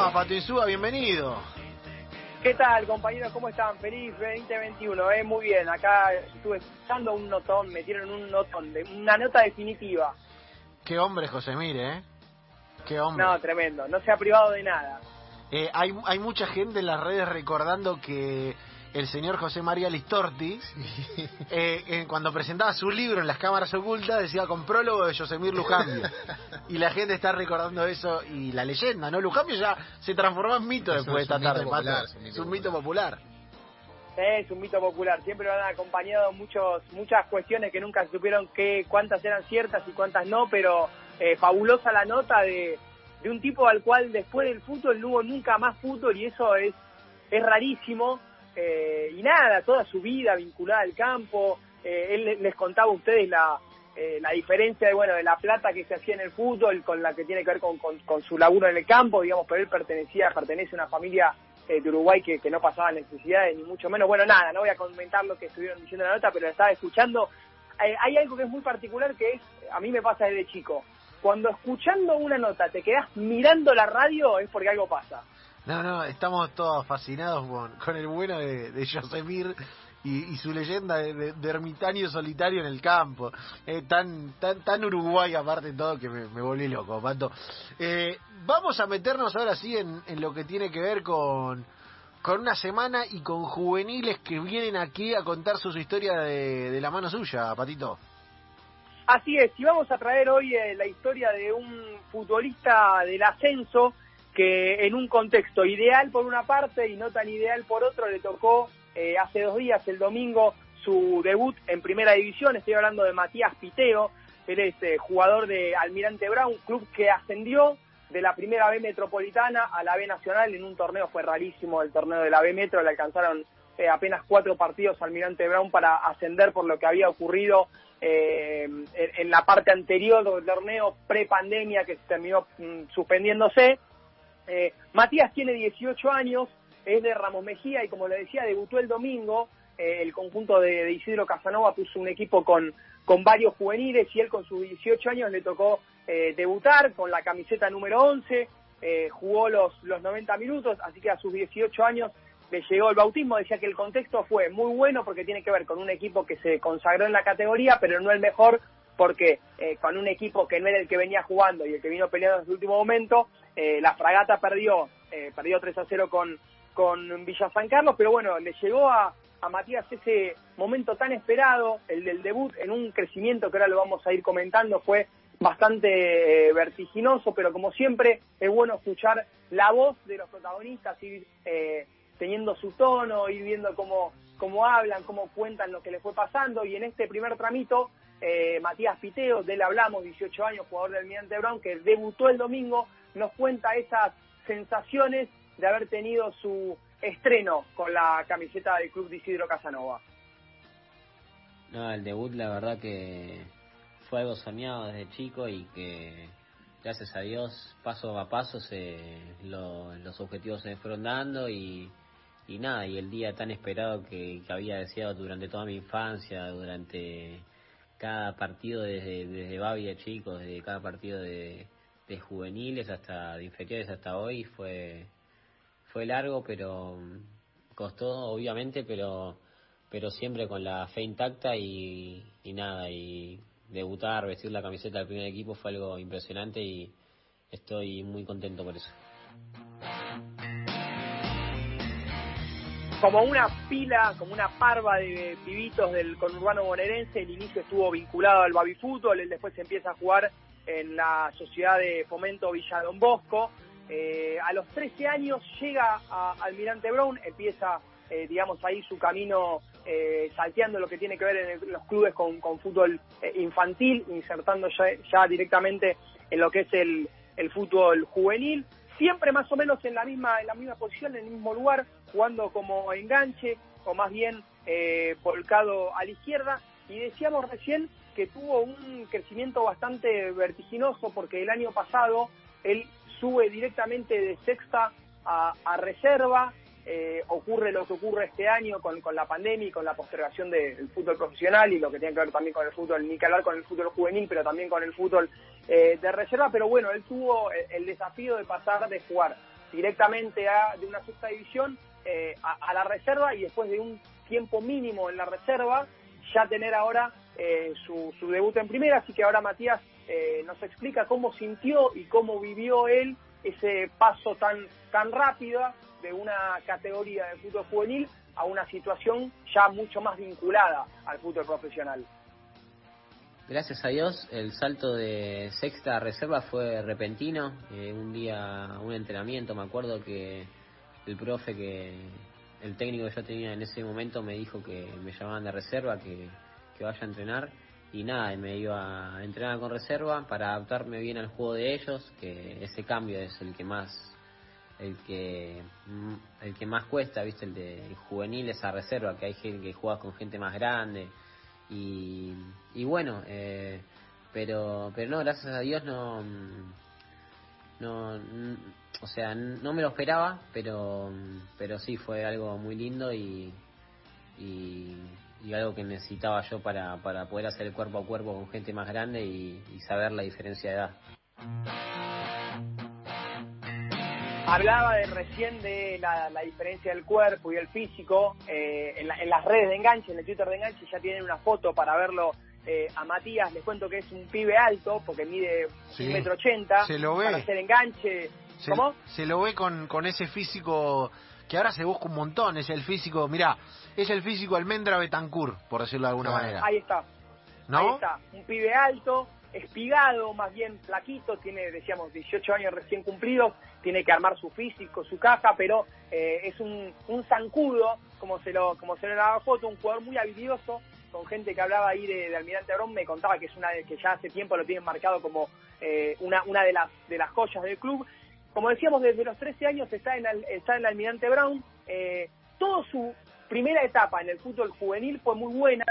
¿Cómo le va? Bienvenido. ¿Qué tal, compañeros? ¿Cómo están? Feliz 2021, ¿eh? Muy bien. Acá estuve escuchando un notón, me dieron un notón, de una nota definitiva. Qué hombre, José Mire, ¿eh? Qué hombre. No, tremendo. No se ha privado de nada. Eh, hay, hay mucha gente en las redes recordando que el señor José María Listorti, eh, cuando presentaba su libro en las cámaras ocultas, decía con prólogo de Josemir Lujambio. y la gente está recordando eso y la leyenda, ¿no? Lujambio ya se transformó en mito después de esta tarde, es un mito popular. es un mito popular. Siempre lo han acompañado muchos, muchas cuestiones que nunca supieron que, cuántas eran ciertas y cuántas no, pero eh, fabulosa la nota de, de un tipo al cual después del fútbol no hubo nunca más fútbol y eso es, es rarísimo eh, y nada, toda su vida vinculada al campo. Eh, él les contaba a ustedes la, eh, la diferencia de, bueno, de la plata que se hacía en el fútbol con la que tiene que ver con, con, su laburo en el campo, digamos, pero él pertenecía, pertenece a una familia de Uruguay que, que no pasaba necesidades, ni mucho menos. Bueno, nada, no voy a comentar lo que estuvieron diciendo en la nota, pero estaba escuchando. hay algo que es muy particular que es, a mí me pasa desde chico. Cuando escuchando una nota te quedas mirando la radio es porque algo pasa. No, no, estamos todos fascinados con, el bueno de, de y, su leyenda de, ermitaño solitario en el campo. Eh, tan, tan, tan Uruguay aparte de todo que me, volví loco, Pato. Eh, vamos a meternos ahora sí en, lo que tiene que ver con, con una semana y con juveniles que vienen aquí a contar su historia de, de la mano suya, Patito. Así es, y vamos a traer hoy eh, la historia de un futbolista del ascenso que en un contexto ideal por una parte y no tan ideal por otro le tocó eh, hace dos días, el domingo, su debut en primera división. Estoy hablando de Matías Piteo, él es eh, jugador de Almirante Brown, club que ascendió de la primera B metropolitana a la B nacional en un torneo, fue rarísimo el torneo de la B metro, le alcanzaron eh, apenas cuatro partidos Almirante Brown para ascender por lo que había ocurrido en, en, la parte anterior del torneo pre-pandemia que terminó mm, suspendiéndose eh, Matías tiene 18 años, es de Ramos Mejía y como le decía, debutó el domingo. Eh, el conjunto de, Isidro Casanova puso un equipo con, con varios juveniles y él con sus 18 años le tocó eh, debutar con la camiseta número 11, jugó los, los 90 minutos, así que a sus 18 años le llegó el bautismo. Decía que el contexto fue muy bueno porque tiene que ver con un equipo que se consagró en la categoría, pero no el mejor porque con un equipo que no era el que venía jugando y el que vino peleando en su último momento, eh, la fragata perdió, eh, perdió 3 a 0 con, con Villa San Carlos, pero bueno, le llegó a, a Matías ese momento tan esperado, el del debut, en un crecimiento que ahora lo vamos a ir comentando, fue bastante eh, vertiginoso, pero como siempre es bueno escuchar la voz de los protagonistas, ir teniendo su tono, ir viendo cómo, cómo hablan, cómo cuentan lo que les fue pasando, y en este primer tramito, Matías Piteo, de él hablamos, 18 años, jugador del Almirante Brown, que debutó el domingo nos cuenta esas sensaciones de haber tenido su estreno con la camiseta del club de Isidro Casanova. No, el debut la verdad que fue algo soñado desde chico y que gracias a Dios paso a paso se, los objetivos se fueron dando y, y nada, y el día tan esperado que, había deseado durante toda mi infancia, durante cada partido desde, desde Babi de chico, desde cada partido de, de juveniles hasta de inferiores hasta hoy fue fue largo pero mm, costó obviamente pero pero siempre con la fe intacta y, y nada y debutar vestir la camiseta del primer equipo fue algo impresionante y estoy muy contento por eso como una pila, como una parva de pibitos del conurbano bonaerense, el inicio estuvo vinculado al baby fútbol, él después empieza a jugar en la Sociedad de Fomento Villa Don Bosco. Eh, a los 13 años llega a Almirante Brown, empieza, eh, digamos, ahí su camino eh, salteando lo que tiene que ver en los clubes con, fútbol infantil, insertando ya, directamente en lo que es el, el fútbol juvenil siempre más o menos en la misma en la misma posición, en el mismo lugar, jugando como enganche o más bien eh, volcado a la izquierda. Y decíamos recién que tuvo un crecimiento bastante vertiginoso porque el año pasado él sube directamente de sexta a, reserva. Eh, ocurre lo que ocurre este año con, con la pandemia y con la postergación del fútbol profesional y lo que tiene que ver también con el fútbol, ni que hablar con el fútbol juvenil, pero también con el fútbol eh, de reserva. Pero bueno, él tuvo el, desafío de pasar de jugar directamente a, de una sexta división eh, a, la reserva y después de un tiempo mínimo en la reserva ya tener ahora eh, su, su, debut en primera. Así que ahora Matías eh, nos explica cómo sintió y cómo vivió él ese paso tan, tan rápido de una categoría de fútbol juvenil a una situación ya mucho más vinculada al fútbol profesional. Gracias a Dios, el salto de sexta a reserva fue repentino. Eh, un día, un entrenamiento, me acuerdo que el profe, que el técnico que yo tenía en ese momento, me dijo que me llamaban de reserva, que, que vaya a entrenar. Y nada, me iba a entrenar con reserva para adaptarme bien al juego de ellos, que ese cambio es el que más el que el que más cuesta, viste, el de juvenil esa reserva, que hay gente que juega con gente más grande y, y bueno, eh, pero pero no, gracias a Dios no no o sea, no me lo esperaba, pero pero sí fue algo muy lindo y y, algo que necesitaba yo para, para poder hacer el cuerpo a cuerpo con gente más grande y, y saber la diferencia de edad. Hablaba de, recién de la, diferencia del cuerpo y el físico. Eh, en, las redes de enganche, en el Twitter de enganche, ya tienen una foto para verlo eh, a Matías. Les cuento que es un pibe alto, porque mide un metro ochenta. Se lo ve. Para hacer enganche. Se, ¿Cómo? Se lo ve con, con ese físico que ahora se busca un montón. Es el físico, mirá, es el físico Almendra Betancourt, por decirlo de alguna manera. Ahí está. ¿No? Ahí está. Un pibe alto, espigado, más bien flaquito, tiene, decíamos, 18 años recién cumplidos, tiene que armar su físico, su caja, pero eh, es un, un zancudo, como se lo como se le daba foto, un jugador muy habilidoso, con gente que hablaba ahí de, Almirante Abrón, me contaba que es una de, que ya hace tiempo lo tienen marcado como eh, una, una de las de las joyas del club. Como decíamos, desde los 13 años está en, está en Almirante Brown. Eh, toda su primera etapa en el fútbol juvenil fue muy buena,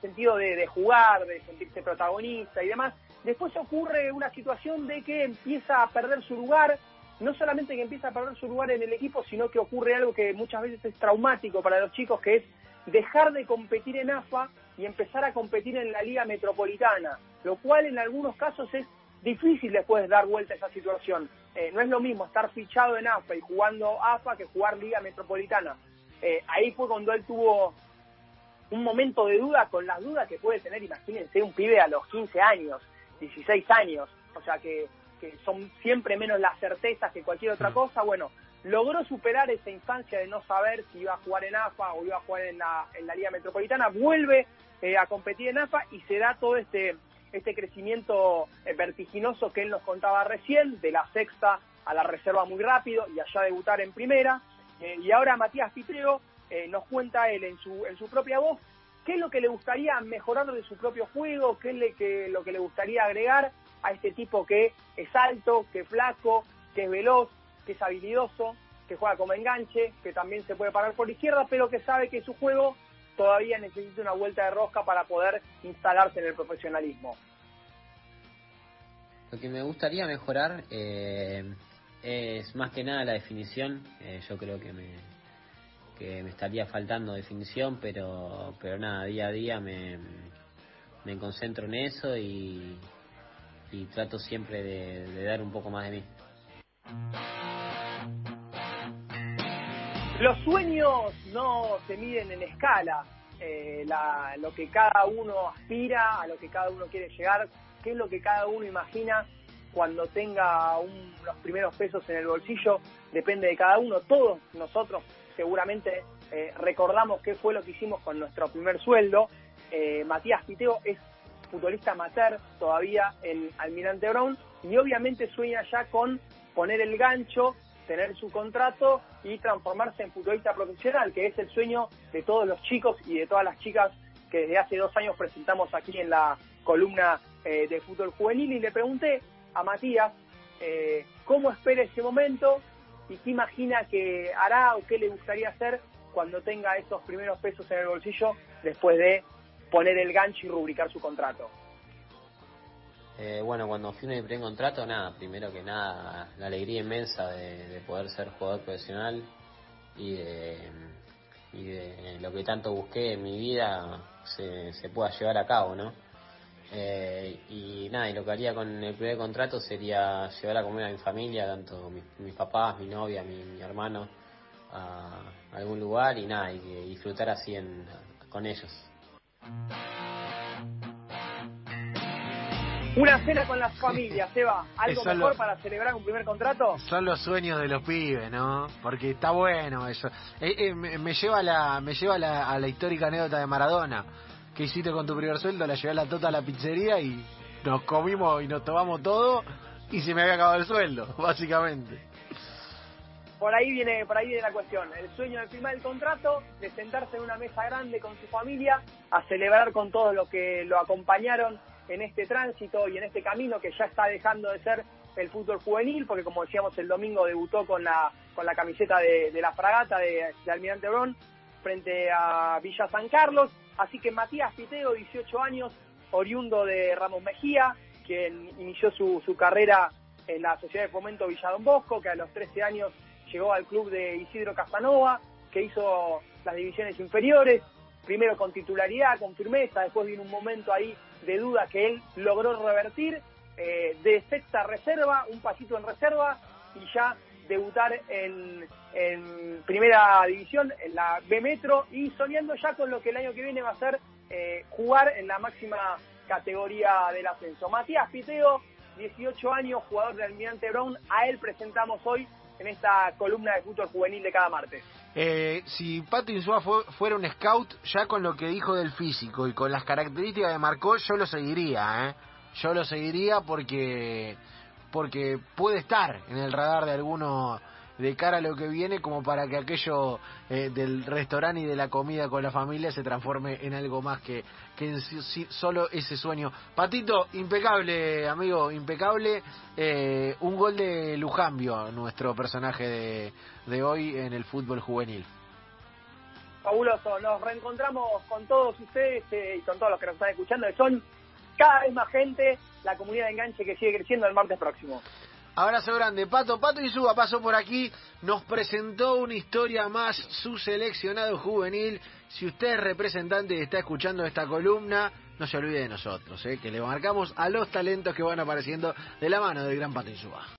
sentido de, jugar, de sentirse protagonista y demás. Después ocurre una situación de que empieza a perder su lugar, no solamente que empieza a perder su lugar en el equipo, sino que ocurre algo que muchas veces es traumático para los chicos, que es dejar de competir en AFA y empezar a competir en la Liga Metropolitana, lo cual en algunos casos es difícil después dar vuelta a esa situación. Eh, no es lo mismo estar fichado en AFA y jugando AFA que jugar Liga Metropolitana. Eh, ahí fue cuando él tuvo un momento de duda con las dudas que puede tener, imagínense, un pibe a los 15 años, 16 años, o sea que, que son siempre menos las certezas que cualquier otra cosa, bueno, logró superar esa instancia de no saber si iba a jugar en AFA o iba a jugar en la, en la Liga Metropolitana, vuelve eh, a competir en AFA y se da todo este, este crecimiento eh, vertiginoso que él nos contaba recién, de la sexta a la reserva muy rápido y allá debutar en primera. Eh, y ahora Matías Pitreo eh, nos cuenta él en su, en su propia voz qué es lo que le gustaría mejorar de su propio juego, qué es le, que, lo que le gustaría agregar a este tipo que es alto, que es flaco, que es veloz, que es habilidoso, que juega como enganche, que también se puede parar por la izquierda, pero que sabe que su juego todavía necesita una vuelta de rosca para poder instalarse en el profesionalismo. Lo que me gustaría mejorar eh, es más que nada la definición. Eh, yo creo que me, que me estaría faltando definición, pero, pero nada, día a día me, me concentro en eso y, y trato siempre de, dar un poco más de mí. Los sueños no se miden en escala, eh, la, lo que cada uno aspira, a lo que cada uno quiere llegar, qué es lo que cada uno imagina cuando tenga un, los primeros pesos en el bolsillo, depende de cada uno. Todos nosotros seguramente eh, recordamos qué fue lo que hicimos con nuestro primer sueldo. Eh, Matías Piteo es futbolista amateur todavía en Almirante Brown y obviamente sueña ya con poner el gancho, tener su contrato y transformarse en futbolista profesional, que es el sueño de todos los chicos y de todas las chicas que desde hace dos años presentamos aquí en la columna eh, de fútbol juvenil. Y le pregunté a Matías cómo espera ese momento y qué imagina que hará o qué le gustaría hacer cuando tenga esos primeros pesos en el bolsillo después de poner el gancho y rubricar su contrato. Eh, bueno, cuando firme mi primer contrato, nada, primero que nada, la alegría inmensa de, poder ser jugador profesional y de, y de, lo que tanto busqué en mi vida se, se pueda llevar a cabo, ¿no? Eh, y nada, y lo que haría con el primer contrato sería llevar a comer a mi familia, tanto mis, papás, mi novia, mi, hermano, a algún lugar y nada, y disfrutar así en, con ellos. Una cena con las familias, Seba. ¿Algo mejor para celebrar un primer contrato? Son los sueños de los pibes, ¿no? Porque está bueno eso. Eh, eh, me, lleva, la, me lleva a la histórica anécdota de Maradona. ¿Qué hiciste con tu primer sueldo? La llevé a la tota a la pizzería y nos comimos y nos tomamos todo y se me había acabado el sueldo, básicamente. Por ahí viene, por ahí viene la cuestión. El sueño de firmar el contrato, de sentarse en una mesa grande con su familia, a celebrar con todos los que lo acompañaron en este tránsito y en este camino que ya está dejando de ser el fútbol juvenil, porque como decíamos el domingo debutó con la, con la camiseta de, la fragata de, Almirante Bron frente a Villa San Carlos. Así que Matías Piteo, 18 años, oriundo de Ramos Mejía, quien inició su, su carrera en la Sociedad de Fomento Villa Don Bosco, que a los 13 años llegó al club de Isidro Casanova, que hizo las divisiones inferiores, primero con titularidad, con firmeza, después vino un momento ahí de duda que él logró revertir, eh, de sexta reserva, un pasito en reserva y ya debutar en, primera división, en la B Metro y soñando ya con lo que el año que viene va a ser eh, jugar en la máxima categoría del ascenso. Matías Piteo, 18 años, jugador del Almirante Brown, a él presentamos hoy en esta columna de fútbol juvenil de cada martes. Eh, si Pato Insúa fuera un scout, ya con lo que dijo del físico y con las características que marcó, yo lo seguiría, ¿eh? Yo lo seguiría porque porque puede estar en el radar de alguno de cara a lo que viene como para que aquello eh, del restaurante y de la comida con la familia se transforme en algo más que, que en solo ese sueño. Patito, impecable, amigo, impecable. Eh, un gol de Lujambio, nuestro personaje de, de hoy en el fútbol juvenil. Fabuloso, nos reencontramos con todos ustedes eh, y con todos los que nos están escuchando, que son cada vez más gente, la comunidad de enganche que sigue creciendo el martes próximo. Abrazo grande. Pato, Pato Suba pasó por aquí, nos presentó una historia más, su seleccionado juvenil. Si usted es representante y está escuchando esta columna, no se olvide de nosotros, ¿eh? que le marcamos a los talentos que van apareciendo de la mano del gran Pato Suba.